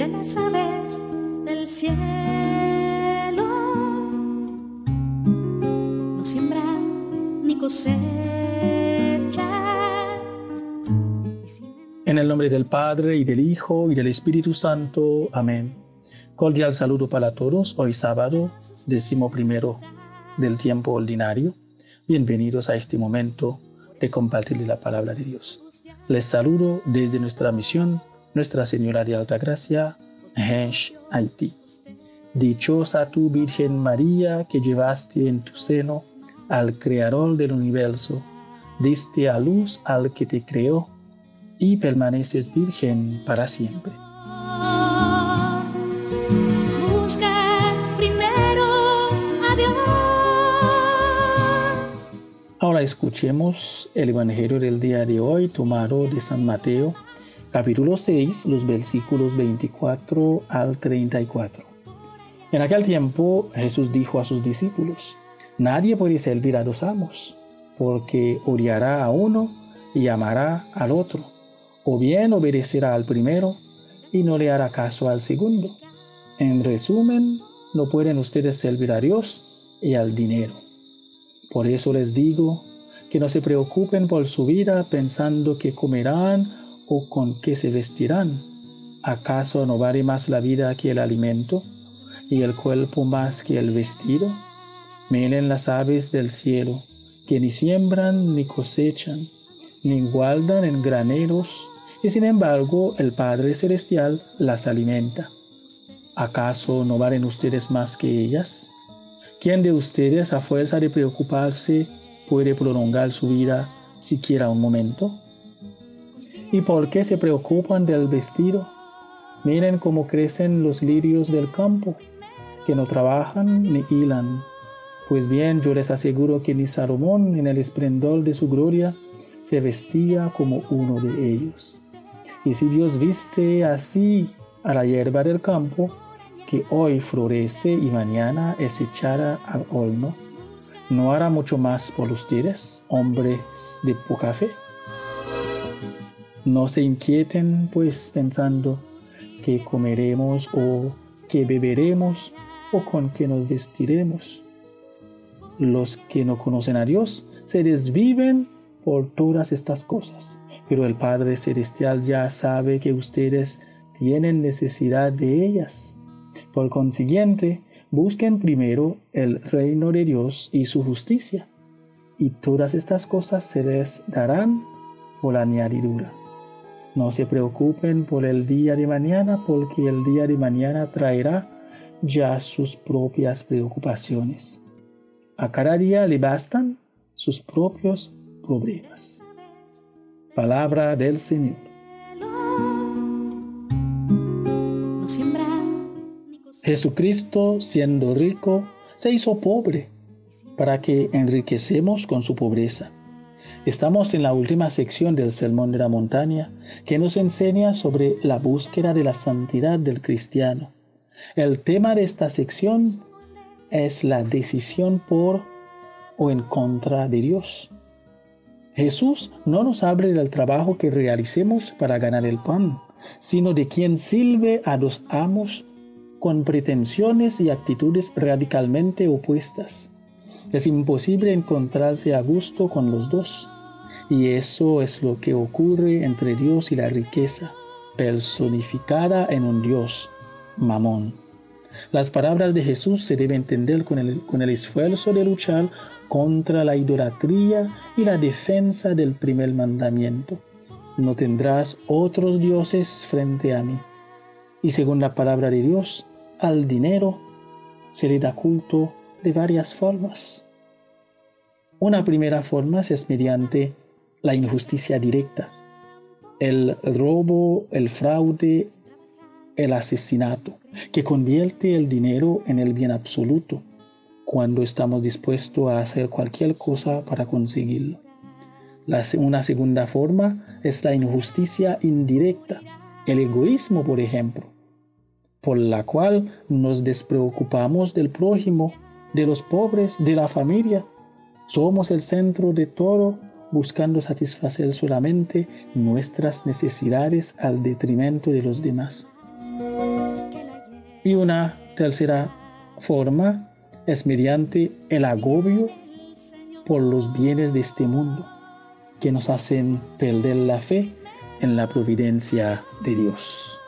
Mira las aves del cielo. No siembran ni cosechan. En el nombre del Padre y del Hijo y del Espíritu Santo. Amén. Cordial saludo para todos. Hoy sábado, décimo primero del tiempo ordinario. Bienvenidos a este momento de compartir la palabra de Dios. Les saludo desde nuestra misión, Nuestra Señora de Alta Gracia, Hensh, Haití. Dichosa tú, Virgen María, que llevaste en tu seno al Creador del universo, diste a luz al que te creó y permaneces virgen para siempre. Ahora escuchemos el Evangelio del día de hoy tomado de San Mateo, capítulo 6, los versículos 24 al 34. En aquel tiempo Jesús dijo a sus discípulos, Nadie puede servir a dos amos, porque odiará a uno y amará al otro, o bien obedecerá al primero y no le hará caso al segundo. En resumen, no pueden ustedes servir a Dios y al dinero. Por eso les digo que no se preocupen por su vida pensando que comerán o con qué se vestirán. ¿Acaso no vale más la vida que el alimento y el cuerpo más que el vestido? Miren las aves del cielo, que ni siembran ni cosechan, ni guardan en graneros, y sin embargo el Padre Celestial las alimenta. ¿Acaso no valen ustedes más que ellas? ¿Quién de ustedes, a fuerza de preocuparse, puede prolongar su vida siquiera un momento? ¿Y por qué se preocupan del vestido? Miren cómo crecen los lirios del campo, que no trabajan ni hilan. Pues bien, yo les aseguro que ni Salomón, en el esplendor de su gloria, se vestía como uno de ellos. Y si Dios viste así a la hierba del campo, que hoy florece y mañana es echada al horno, ¿no hará mucho más por ustedes, hombres de poca fe? No se inquieten pues pensando que comeremos o que beberemos o con qué nos vestiremos. Los que no conocen a Dios se desviven por todas estas cosas, pero el Padre Celestial ya sabe que ustedes tienen necesidad de ellas. Por consiguiente, busquen primero el reino de Dios y su justicia, y todas estas cosas se les darán por la añadidura. No se preocupen por el día de mañana, porque el día de mañana traerá ya sus propias preocupaciones. A cada día le bastan sus propios problemas. Palabra del Señor. Jesucristo, siendo rico, se hizo pobre para que enriquecemos con su pobreza. Estamos en la última sección del Sermón de la Montaña que nos enseña sobre la búsqueda de la santidad del cristiano. El tema de esta sección es la decisión por o en contra de Dios. Jesús no nos habla del trabajo que realicemos para ganar el pan, sino de quien sirve a los amos con pretensiones y actitudes radicalmente opuestas. Es imposible encontrarse a gusto con los dos. Y eso es lo que ocurre entre Dios y la riqueza, personificada en un Dios, Mamón. Las palabras de Jesús se deben entender con el, con el esfuerzo de luchar contra la idolatría y la defensa del primer mandamiento. No tendrás otros dioses frente a mí. Y según la palabra de Dios, al dinero se le da culto de varias formas. Una primera forma es mediante la injusticia directa, el robo, el fraude, el asesinato, que convierte el dinero en el bien absoluto cuando estamos dispuestos a hacer cualquier cosa para conseguirlo. una segunda forma es la injusticia indirecta, el egoísmo, por ejemplo por la cual nos despreocupamos del prójimo, de los pobres, de la familia. Somos el centro de todo, buscando satisfacer solamente nuestras necesidades al detrimento de los demás. Y una tercera forma es mediante el agobio por los bienes de este mundo que nos hacen perder la fe en la providencia de Dios.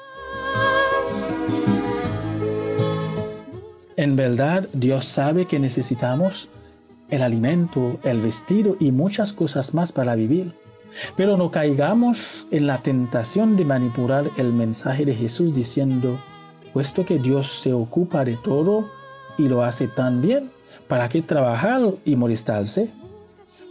En verdad, Dios sabe que necesitamos el alimento, el vestido y muchas cosas más para vivir. Pero no caigamos en la tentación de manipular el mensaje de Jesús diciendo, puesto que Dios se ocupa de todo y lo hace tan bien, ¿para qué trabajar y molestarse?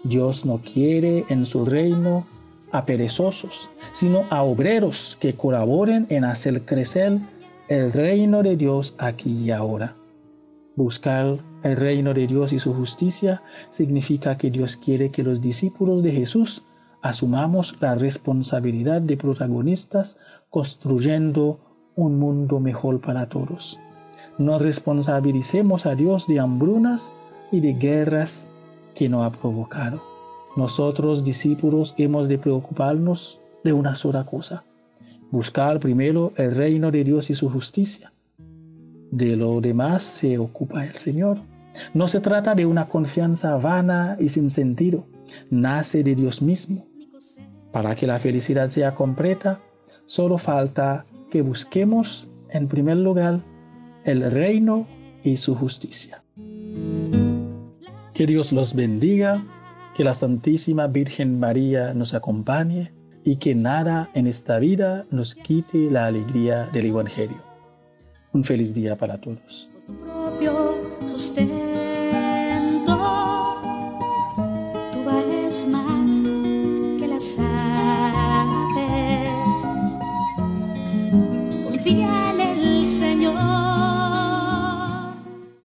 Dios no quiere en su reino a perezosos, sino a obreros que colaboren en hacer crecer el reino de Dios aquí y ahora. Buscar el reino de Dios y su justicia significa que Dios quiere que los discípulos de Jesús asumamos la responsabilidad de protagonistas construyendo un mundo mejor para todos. No responsabilicemos a Dios de hambrunas y de guerras que no ha provocado. Nosotros, discípulos, hemos de preocuparnos de una sola cosa, buscar primero el reino de Dios y su justicia. De lo demás se ocupa el Señor. No se trata de una confianza vana y sin sentido, nace de Dios mismo. Para que la felicidad sea completa, solo falta que busquemos en primer lugar el reino y su justicia. Que Dios los bendiga, que la Santísima Virgen María nos acompañe y que nada en esta vida nos quite la alegría del Evangelio. Un feliz día para todos.